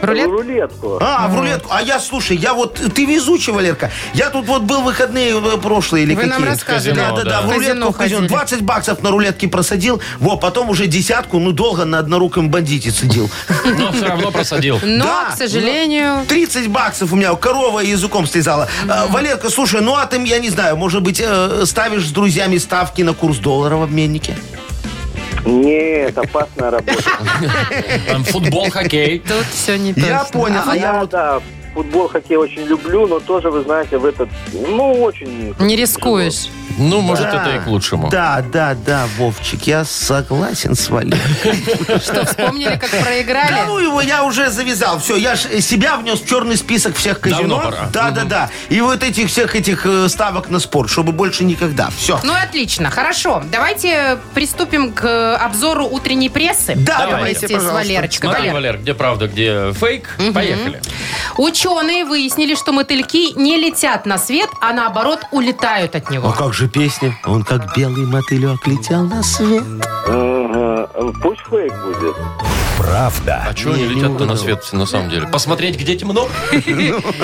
В рулет? Рулетку. А, в рулетку. А я, слушай, я вот, ты везучий, Валерка. Я тут вот был выходные э, прошлые или Вы нам какие? рассказывали. Да, да, да, в рулетку, казино. ходили. 20 баксов на рулетке просадил, во, потом уже десятку, ну, долго на одноруком бандите сидел. Но все равно просадил. [laughs] Но, Да, к сожалению... 30 баксов у меня корова языком слезала. А, Валерка, слушай, ну а ты, я не знаю, может быть, э, ставишь с друзьями ставки на курс доллара в обменнике? Нет, опасная работа. Там футбол, хоккей. Тут все не то. Я понял, а я Я, вот... да, футбол, хоккей очень люблю, но тоже, вы знаете, в этот, ну, очень... Не рискуешь. Ну, может, Да, это и к лучшему. Да, да, да, Вовчик, я согласен с Валерой. [laughs] Что, вспомнили, как Да проиграли? ну его, я уже завязал. Все, я ж себя внес в черный список всех казино. Давно пора. Да, да, да. И вот этих всех этих э, ставок на спорт, чтобы больше никогда. Все. Ну отлично, хорошо. Давайте приступим к обзору утренней прессы. Да, Вместе давайте, с. Валерочкой. Смотри, Валер, где правда, где фейк. Поехали. Ученые выяснили, что мотыльки не летят на свет, а наоборот улетают от него. А как же песня? Он как белый мотылек летел на свет. Ага, Пусть фейк будет. Правда. А что они летят-то на свет на самом деле? Посмотреть, где темно? [laughs]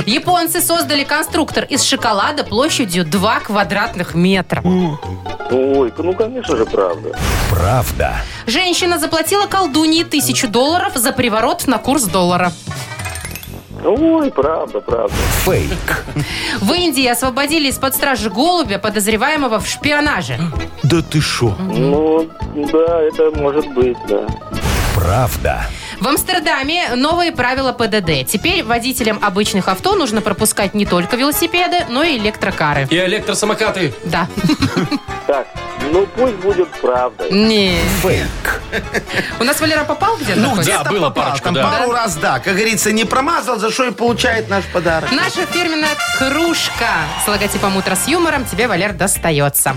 Японцы создали конструктор из шоколада площадью 2 квадратных метра. Ой, ну, конечно же, правда. Правда. Женщина заплатила колдуньи тысячу долларов за приворот на курс доллара. Ой, правда, правда. Фейк. В Индии освободили из-под стражи голубя, подозреваемого в шпионаже. Да ты шо? Ну, да, это может быть, да. Правда. В Амстердаме новые правила ПДД. Теперь водителям обычных авто нужно пропускать не только велосипеды, но и электрокары. И электросамокаты. Да. Так, ну, пусть будет правда. Не. Фейк. У нас Валера попал где-то? Ну, хоть? где-то было попал. парочку, Там да. пару раз, да. Как говорится, не промазал, за что и получает наш подарок. Наша фирменная кружка с логотипом «Утро с юмором» тебе, Валер, достается.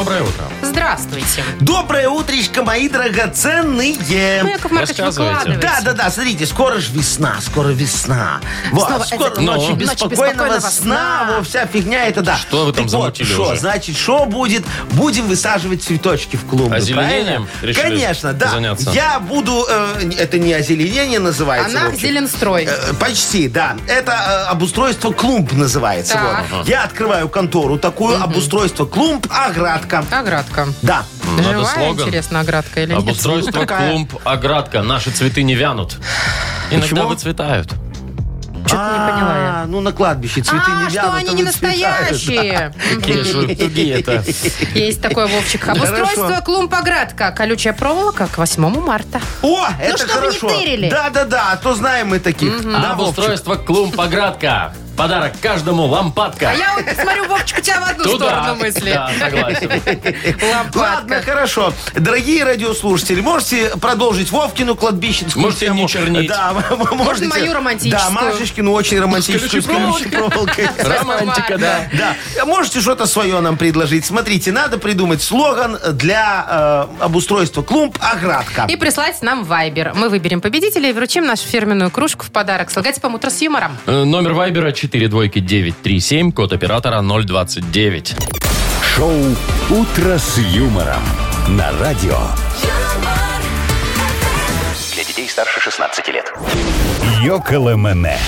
Доброе утро. Здравствуйте. Доброе утречко, мои драгоценные. Ну, Яков Маркович, Рассказывайте. выкладывайте. Да, да, да, смотрите, скоро же весна, скоро весна. Вот, Снова скоро это- ночи Ну. беспокойного Ночи беспокойного сна, сна. во, вся фигня это да. Что вы там Так замутили вот, шо, уже? значит, что будет? Будем высаживать цветочки в клумбы, Озеленением правильно? решили Конечно, да. заняться? Я буду, э, это не озеленение называется. Она Вовчик. Зеленстрой. Э, Почти, да. Это э, обустройство клумб называется. Так. вот. Я открываю контору такую, обустройство клумб, оградка. Оградка. Да. Надо Живая, слоган. интересно, оградка или нет? Обустройство Какая? клумб, оградка. Наши цветы не вянут. Иногда Почему? выцветают. Что-то не поняла я. А, Ну, на кладбище цветы А, не что вянут, они а не выцветают. настоящие. Какие же тугие-то. Есть такой, Вовчик. Обустройство Хорошо. клумб оградка. Колючая проволока к 8 марта. О, это чтобы не хорошо. тырили. Да, да, да, а то знаем мы таких. Да, Вовчик? Обустройство клумб, оградка. Подарок каждому лампадка. А я вот смотрю, Вовчик, у тебя в одну Туда. сторону мысли. Да, согласен. Ладно, хорошо. Дорогие радиослушатели, можете продолжить Вовкину кладбищенскую Можете тему. не чернить. Да, можете. мою романтическую. Да, Машечкину очень романтическую с колючей проволокой. [laughs] Романтика, да. Да. Можете что-то свое нам предложить. Смотрите, надо придумать слоган для э, обустройства клумб «Оградка». И прислать нам в Viber. Мы выберем победителя и вручим нашу фирменную кружку в подарок с логотипом «Утро с юмором». Э, Номер вайбера 4 двойки 937, код оператора 029. Шоу «Утро с юмором» на радио. Для детей старше 16 лет. Йоколэмэне.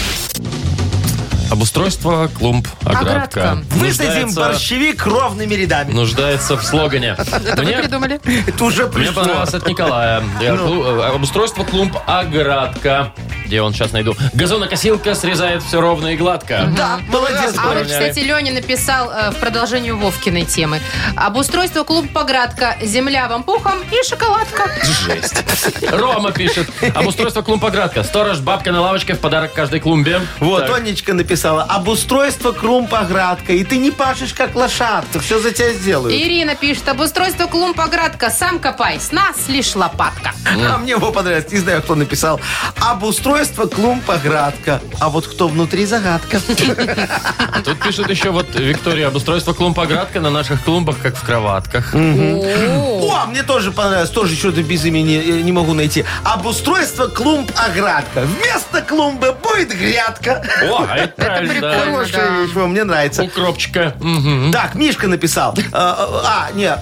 Обустройство клумб, оградка. Оградка. Высадим Нуждается- борщевик ровными рядами. Нуждается в слогане. Это вы Мне- придумали? Это уже Мне пришло. понравилось от Николая. Я клу- э, Обустройство клумб оградка. Где он сейчас найду? Газонокосилка срезает все ровно и гладко. Да, молодец. А вот, Поняли. кстати, Леня написал э, в продолжении Вовкиной темы. Обустройство клуб Поградка, земля вам пухом и шоколадка. Жесть. Рома пишет. Обустройство клумб оградка. Сторож, бабка на лавочке в подарок каждой клумбе. Вот, Так. Тонечка написала, обустройство клумб оградка, и ты не пашешь как лошадка, все за тебя сделают. Ирина пишет, обустройство клумб Поградка, сам копай, с нас лишь лопатка. [laughs] А мне его понравилось, не знаю, кто написал. Обустройство Обустройство клумб оградка. А вот кто внутри загадка. [laughs] Тут пишет еще вот Виктория, обустройство клумб-оградка на наших клумбах, как в кроватках. О, мне тоже понравилось. Тоже что-то без имени э, не могу найти. Обустройство клумб оградка. Вместо клумбы будет грядка. О, а это да. прикольно. Хорошая вещь, во, мне нравится. Укропчика. Мгм. Так, Мишка написал. А, а, нет.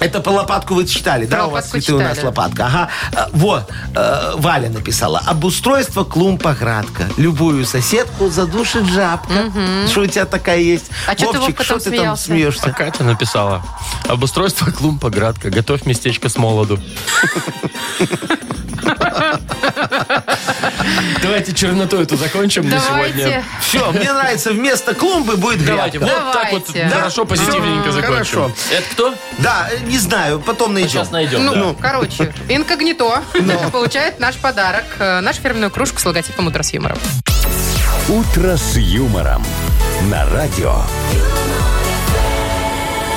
Это по лопатку вы читали, да? У вас цветы, у нас лопатка. Ага. А, Вот, э, Валя написала. Обустройство клумб оградка. Любую соседку задушит жабка. Что у тебя такая есть? А чё ты, Вовка, что там ты там смеялся? А смеешься? Катя написала. Обустройство клумб-оградка. Готовь местечко с молоду. Давайте черноту эту закончим на сегодня. Давайте. Все, мне нравится, вместо клумбы будет Давайте, грядка. вот так вот Давайте. хорошо, Да, позитивненько закончим. хорошо. Это кто? Да, э, не знаю, потом найдем. Сейчас найдем. Ну, да. короче, инкогнито [laughs] [laughs] получает наш подарок. э, Нашу фирменную кружку с логотипом «Утро с юмором». «Утро с юмором» на радио.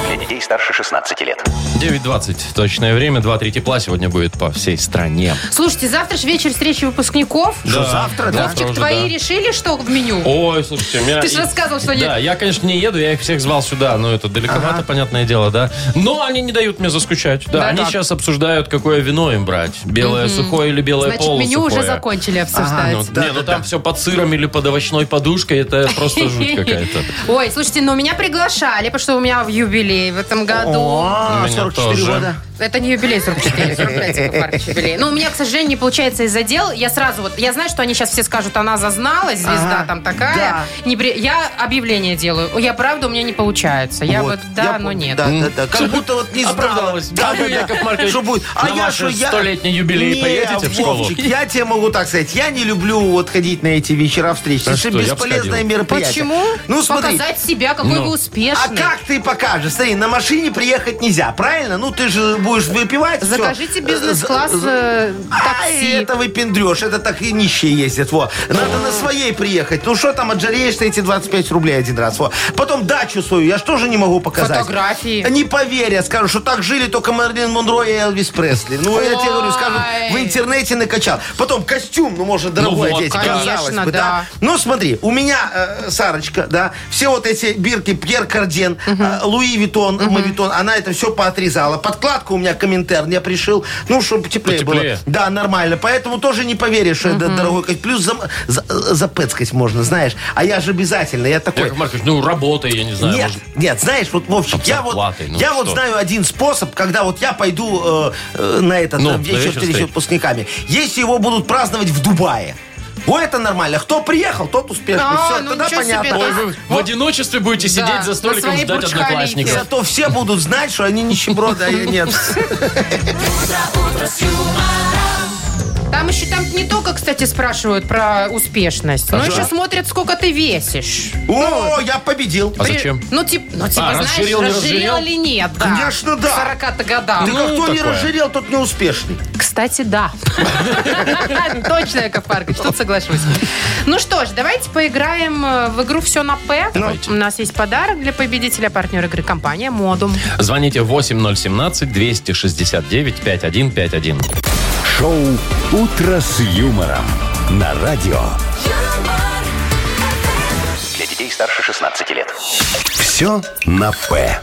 Для детей старше 16 лет. 9.20 точное время. 2-3 тепла сегодня будет по всей стране. Слушайте, завтра же вечер встречи выпускников. Что, завтра, да? Вовчик, уже, твои да. решили, что в меню? Ой, слушайте, у меня... Ты же рассказывал, что Да, нет. я, конечно, не еду, я их всех звал сюда, но это далековато, понятное дело, да. Но они не дают мне заскучать. Да, Да они как? сейчас обсуждают, какое вино им брать. Белое сухое или белое Значит, полусухое. меню уже закончили обсуждать. Ну, Да, не, ну да, там да. все под сыром или под овощной подушкой, это просто жуть какая-то. [laughs] Ой, слушайте, ну меня приглашали, потому что у меня в юбилей в этом году. О, 44 тоже. года. Это не юбилей 44, 45, Яков Маркович, юбилей. Ну, у меня, к сожалению, не получается из-за дел. Я сразу вот, я знаю, что они сейчас все скажут, она зазналась, звезда Ага, там такая. да. Не при- Я объявление делаю. Я, правда, у меня не получается. Я вот, да, я но нет. Да, да, да. Как будто вот не. Оправдалась. Да, А да, да. Яков Маркович, Что будет? А на я ваш что, я... столетний юбилей Не, поедете в школу? Вовчик, я тебе могу так сказать. Я не люблю вот ходить на эти вечера встречи. А Это что, я б бесполезное сходил. мероприятие. Почему? Ну, смотри. Показать себя, какой Ну. вы А успешный. как ты покажешь? Смотри, на машине приехать нельзя, правильно? Ну, ты же будешь выпивать. Закажите бизнес-класс э, Ай, такси. это выпендрешь, это так и нищие ездят. Во. Надо на своей приехать. Ну что там, отжалеешь эти 25 рублей один раз. Во. Потом дачу свою я ж тоже не могу показать. Фотографии. Не поверят, скажут, что так жили только Мэрилин Монро и Элвис Пресли. Ну, я тебе говорю, скажут, в интернете накачал. Потом костюм, ну, может, дорогой вот, одеть, конечно, бы, да. Ну, смотри, у меня, э, Сарочка, да, все вот эти бирки Пьер Карден, э, Луи Виттон, Мавитон, она это все поотрезала. Подкладку у меня комментарий я пришил, ну, чтобы теплее, Потеплее. было. Да, нормально. Поэтому тоже не поверишь, что это дорогой костюм. Плюс за, за- запэцкать можно, знаешь. А я же обязательно, я такой... Яков Маркович, ну работай, я не знаю. Нет, может, нет, знаешь, вот, Вовчик, Там я вот, ну я вот знаю один способ, когда вот я пойду э, э, на этот Ну, э, на вечер вечер с выпускниками. Если его будут праздновать в Дубае, о, это нормально. Кто приехал, тот успешный. А, Все, ну тогда ничего себе, понятно. да. Ой, вы в одиночестве будете Да, сидеть за на столиком своей ждать Бурдж-Халифе. одноклассников. Зато все будут знать, что они нищеброды, а я нет. Там еще там не только, кстати, спрашивают про успешность, но да. еще смотрят, сколько ты весишь. О, я победил. А При- зачем? Ну, тип, ну, типа, А, знаешь, разжирел, не разжирел разжирел? или нет, да. Конечно, да. К 40 годам. Ты Ну, как кто не такое. разжирел, тот не успешный. Кстати, да. [laughs] Точно, Яков Маркович, тут соглашусь. Ну что ж, давайте поиграем э, в игру «Все на П». Давайте. У нас есть подарок для победителя, партнер игры компания «Модум». Звоните 8017-269-5151. Шоу «Утро с юмором» на радио. Для детей старше 16 лет. Все на «П».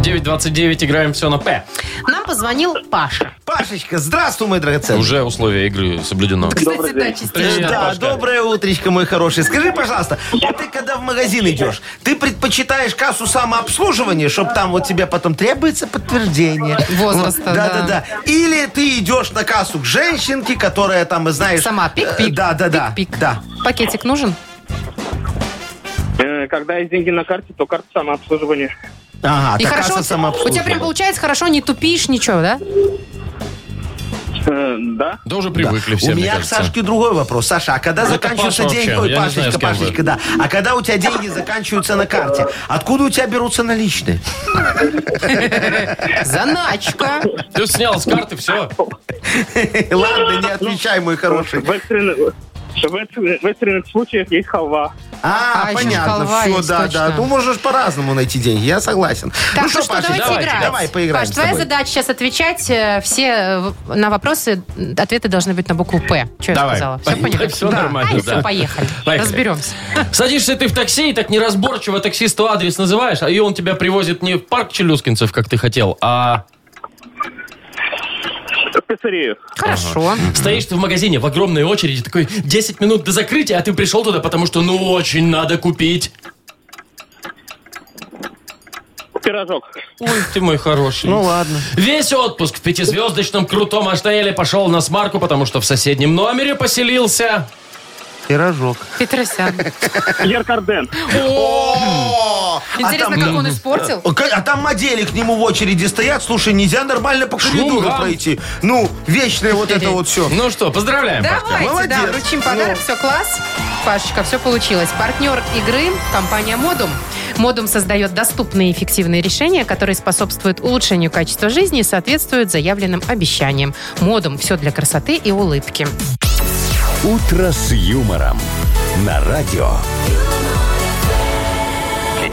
929 играем все на П. Нам позвонил Паша. Пашечка, здравствуй, мой драгоценный. Уже условия игры соблюдено. Кстати, да, частично. Привет, Да, Пашка. доброе утречко, мой хороший. Скажи, пожалуйста, вот ты когда в магазин идешь, ты предпочитаешь кассу самообслуживания, чтобы там вот тебе потом требуется подтверждение? Возраста, Вот, да. да. Да, да, Или ты идешь на кассу к женщинке, которая там, знаешь... Сама э, пик-пик. Да, да, да. Пик-пик. Да. Пакетик нужен? Э, Когда есть деньги на карте, то карта самообслуживания. Ага, И хорошо, касса у тебя- у самообслуживания. тебя прям получается хорошо, не тупишь, ничего, да? Э, Да. Да уже привыкли все, У меня к. Сашке другой вопрос. Саша, а когда Это заканчиваются Паша деньги... Ой, знаю, Пашечка, вы. Пашечка, да. А когда у тебя деньги заканчиваются на карте, откуда у тебя берутся наличные? [laughs] Заначка. Ты снял с карты, все. Ладно, не отвечай, мой хороший. В экстренных, В, экстренных- случаях есть халва. А, А, понятно, халва все, есть, да, точно. да. Ну, можешь по-разному найти деньги, я согласен. Так, ну, что, что, Пашечка, давайте, играть. Давай, поиграем Паш, с твоя тобой. задача сейчас отвечать. э, Все э, на вопросы, ответы должны быть на букву «П». Что я Давай. сказала? Все поняли? Всё нормально, А, да. все, поехали. Поехали. Разберемся. Садишься ты в такси и так неразборчиво таксисту адрес называешь, а и он тебя привозит не в парк Челюскинцев, как ты хотел, а В пиццерию. Хорошо. стоишь ты в магазине в огромной очереди, такой 10 минут до закрытия, а ты пришел туда, потому что ну очень надо купить. Пирожок. Ой, ты мой хороший. Ну, ладно. Весь отпуск в пятизвездочном крутом отеле пошел на смарку, потому что в соседнем номере поселился. Пирожок. Петросян. Пьер Карден. О, а Интересно, там- как он испортил? Ка- А там модели к нему в очереди стоят. Слушай, нельзя нормально по коридору Шугам. пройти. Ну, вечное вот это вот все. Ну что, поздравляем, Пашка. Давайте, да, Молодец. вручим подарок, Ну. все класс. Пашечка, все получилось. Партнер игры – компания «Модум». «Модум» создает доступные и эффективные решения, которые способствуют улучшению качества жизни и соответствуют заявленным обещаниям. «Модум» – все для красоты и улыбки. «Утро с юмором» на радио.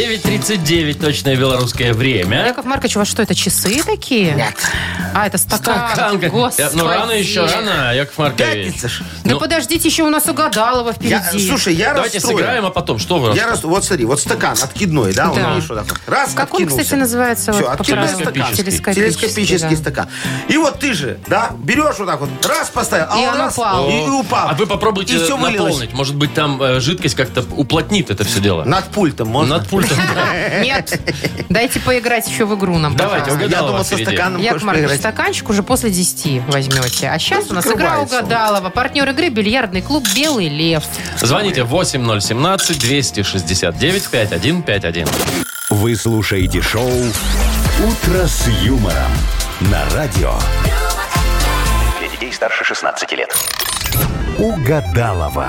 9.39 точное белорусское время. Яков Маркович, у вас что, это часы такие? Нет. А, это стакан. Стаканка. Господи. Ну, рано еще, рано, Яков Маркович. Пятница ж. Да Ну. подождите, еще у нас угадалова Я- впереди. слушай, я Давайте расстрою. сыграем, а потом что вы Я рас... Вот смотри, вот стакан откидной, да? Да. Он, видишь, вот так вот. Раз, Как он, откинулся. кстати, называется? Все, вот, по откидной правилам? стакан. Телескопический. Телескопический да. стакан. И вот ты же, да, берешь вот так вот, раз поставил, а И он он раз, упал. И, и упал. А вы попробуйте И все вылилось. наполнить. Может быть, там э, жидкость как-то уплотнит это все дело. Над пультом можно? Над пультом. [laughs] Нет. Дайте поиграть еще в игру нам, Давайте, пожалуйста. Я угадалова думал, со впереди. стаканом Яков хочешь Маркович, поиграть. стаканчик уже после 10 возьмете. А сейчас у нас игра закрывается он. угадалова. Партнер игры бильярдный клуб «Белый лев». Звоните 8017-269-5151. Вы слушаете шоу «Утро с юмором» на радио. Для детей старше 16 лет. Угадалова.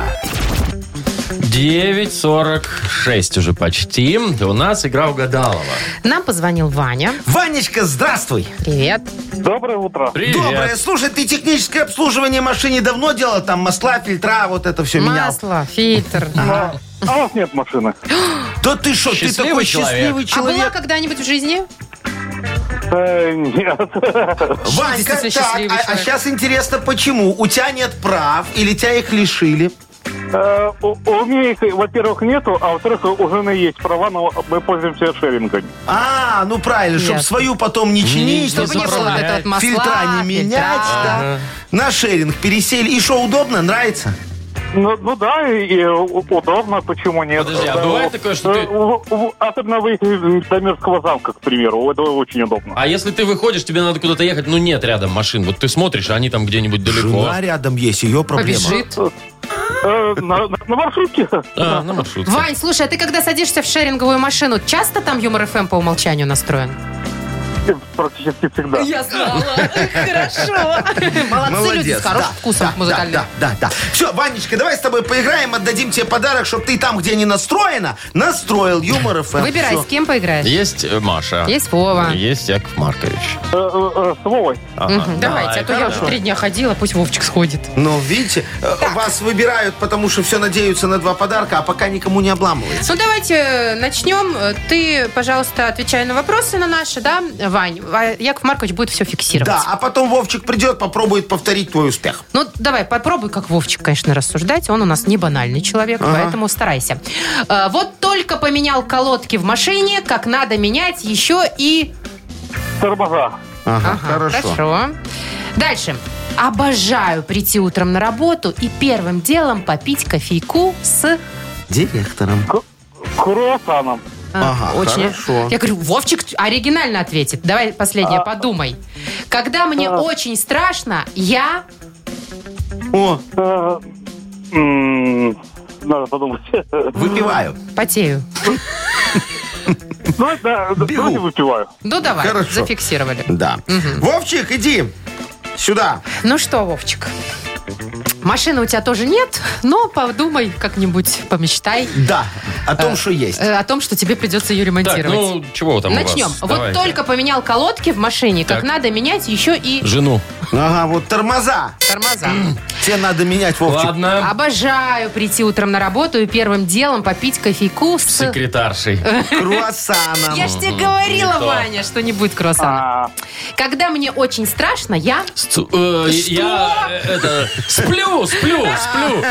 9.46 уже почти. У нас игра угадалова. Нам позвонил Ваня. Ванечка, здравствуй. Привет. Доброе утро. Привет. Доброе. Слушай, ты техническое обслуживание машине давно делал? Там масла, фильтра, вот это все менял? Масло, фильтр. А у вас нет машины? [gasps] Да ты что, ты Счастливый такой человек. счастливый А была человек. когда-нибудь в жизни? Э, Нет. [laughs] Ванька, так, а, человек. сейчас интересно, почему? У тебя нет прав или тебя их лишили? Э, У у меня их, во-первых, нету, а во-вторых, у жены есть права, но мы пользуемся шерингом. А, ну правильно, чтобы Ясно. свою потом не чинить, Чтобы не было вот заправлять. этого вот масла, фильтра не менять, фильтра. да. На шеринг пересели. И что, удобно, нравится? Ну, ну да, и, и удобно, почему нет. Подожди, а Э, бывает такое, что э, ты- Особенно выехать до Мирского замка, к примеру, это очень удобно. А если ты выходишь, тебе надо куда-то ехать, ну нет рядом машин. Вот ты смотришь, а они там где-нибудь далеко. Жена рядом есть, ее проблема. Побежит. Э, На, маршрутке. А, на маршрутке. Вань, слушай, а ты когда садишься в шеринговую машину, часто там Юмор ФМ по умолчанию настроен? Практически всегда. Я знала. Хорошо. Молодцы люди с хорошим да, вкусом да, музыкальным. Да, да, да. Все, Ванечка, давай с тобой поиграем, отдадим тебе подарок, чтобы ты там, где не настроено, настроил юмор ФМ. Выбирай, Всё. с кем поиграешь. Есть э, Маша. Есть Вова. Есть Яков Маркович. Э, э, э, С Вовой. Ага. Мгм, Давайте, а то я уже три дня ходила, пусть Вовчик сходит. Ну, видите, э, вас выбирают, потому что все надеются на два подарка, а пока никому не обламывается. Ну, давайте начнем. Ты, пожалуйста, отвечай на вопросы на наши, да, Вань? А Яков Маркович будет все фиксировать. Да, а потом Вовчик придет, попробует повторить твой успех. Ну, давай, попробуй, как Вовчик, конечно, рассуждать. Он у нас не банальный человек, поэтому старайся. Э, Вот только поменял колодки в машине, как надо менять еще и... Тормоза. Ага, Ага, хорошо. Дальше. Обожаю прийти утром на работу и первым делом попить кофейку с... Директором. Круассаном. А, Ага, хорошо. Я говорю, Вовчик оригинально ответит. Давай последнее, подумай. Когда мне очень страшно, я... О, м, Надо подумать. выпиваю. Потею. Ну, да, Бегу. давайте выпиваю. Ну, давай, Хорошо. зафиксировали. Да. Вовчик, иди сюда. Ну что, Вовчик, машины у тебя тоже нет, но подумай как-нибудь, помечтай. Да. О том, что есть. Э, О том, что тебе придется ее Так, ремонтировать. ну, чего там у вас? Начнем. Вот Давайте. только поменял колодки в машине, как Так. надо менять еще и Жену. Ага, вот тормоза. тормоза. [clears throat] Тебе надо менять, Вовчик. Ладно. Обожаю прийти утром на работу и первым делом попить кофейку с... Секретаршей. [laughs] Круассаном. Я ж тебе говорила, то. Ваня, что не будет круассана. А, Когда мне очень страшно, я... Сцу- э, Я э, это, сплю, сплю, сплю.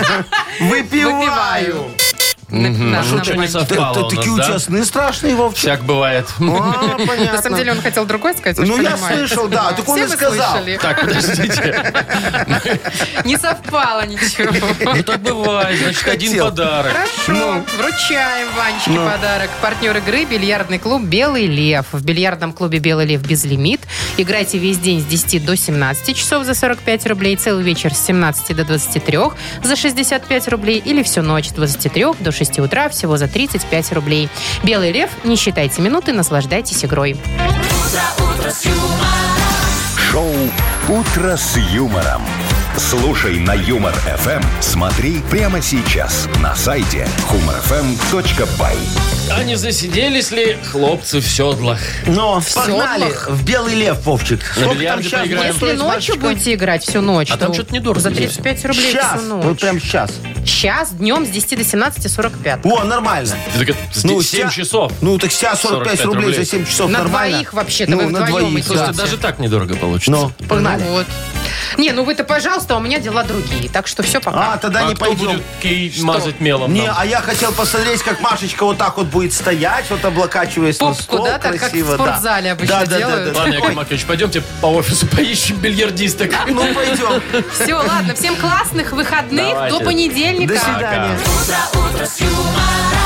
Выпиваю. На- что, не совпало Это у нас, такие у да? тебя сны страшные, Вовчик. Всяк бывает. А, понятно. На самом деле он хотел другой сказать, Ну, я слышал, да. Так он Все и вы сказал. слышали. Так, подождите. [laughs] Не совпало ничего. Ну так бывает, значит, один Хотел. подарок. Хорошо, вручаем Ванечке подарок. Партнер игры бильярдный клуб «Белый лев». В бильярдном клубе «Белый лев» безлимит. Играйте весь день с 10 до 17 часов за 45 рублей, целый вечер с 17 до 23 за 65 рублей или всю ночь с 23 до 6 утра всего за 35 рублей. «Белый лев», не считайте минуты, наслаждайтесь игрой. Шоу «Утро с юмором». Слушай на Юмор ФМ. Смотри прямо сейчас на сайте humorfm.by. А не засиделись ли хлопцы в седлах? Но погнали седлах. в Белый лев, Вовчик. Сколько там бильярде сейчас поиграем? будет Если стоить, ночью Машечка? будете играть всю ночь, А там то что-то недорого За здесь. 35 рублей Сейчас, всю ночь. вот прям сейчас. Сейчас, днем с 10 до 17 45. О, нормально. Так это с Ну, 7 ся- часов. Ну, так сейчас 45 45 рублей, рублей. за 7 часов На нормально. двоих вообще-то, Ну, вы на вдвоем двоих, идете. Слушайте, да. даже так недорого получится. Ну, погнали. Ну вот. Не, ну вы-то, пожалуйста, у меня дела другие. Так что все, пока. А, тогда А не кто пойдем. мазать мелом? Не, а я хотел посмотреть, как Машечка вот так вот будет стоять, вот облакачиваясь на стол да, так, как в спортзале да. обычно да, да, делают. Да, да, Ладно. Яков Маркович, пойдемте по офису [laughs] поищем бильярдисток. [laughs] Ну, пойдем. Все, ладно, всем классных выходных до понедельника. До свидания. Пока. утро, утро с юмором.